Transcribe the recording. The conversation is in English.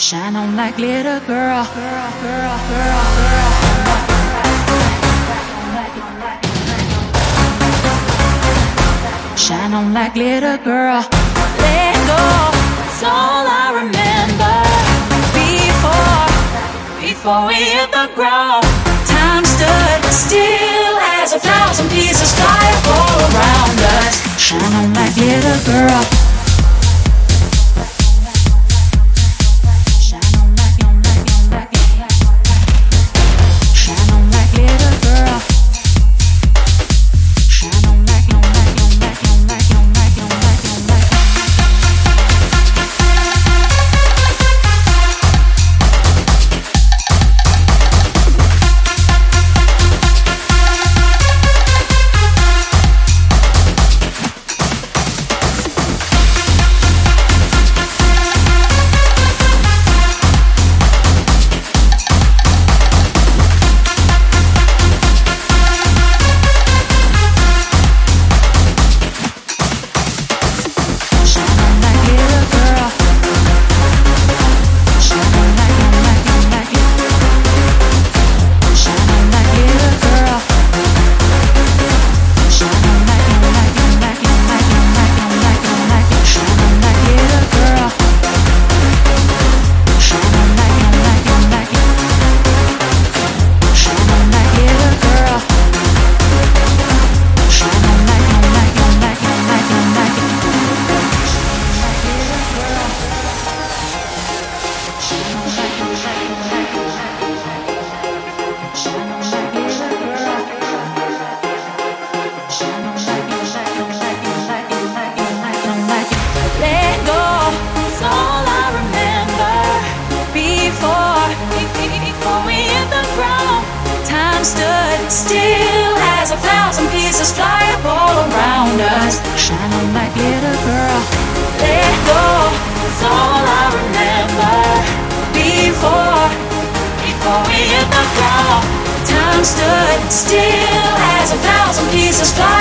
Shine on like glitter, girl. Girl, girl, girl, girl. Shine on like glitter, girl. Let go. It's all I remember. Before, before we hit the ground, time stood still as a thousand pieces fly all around us. Shine on like glitter, girl. Before, before we hit the ground, time stood still as a thousand pieces fly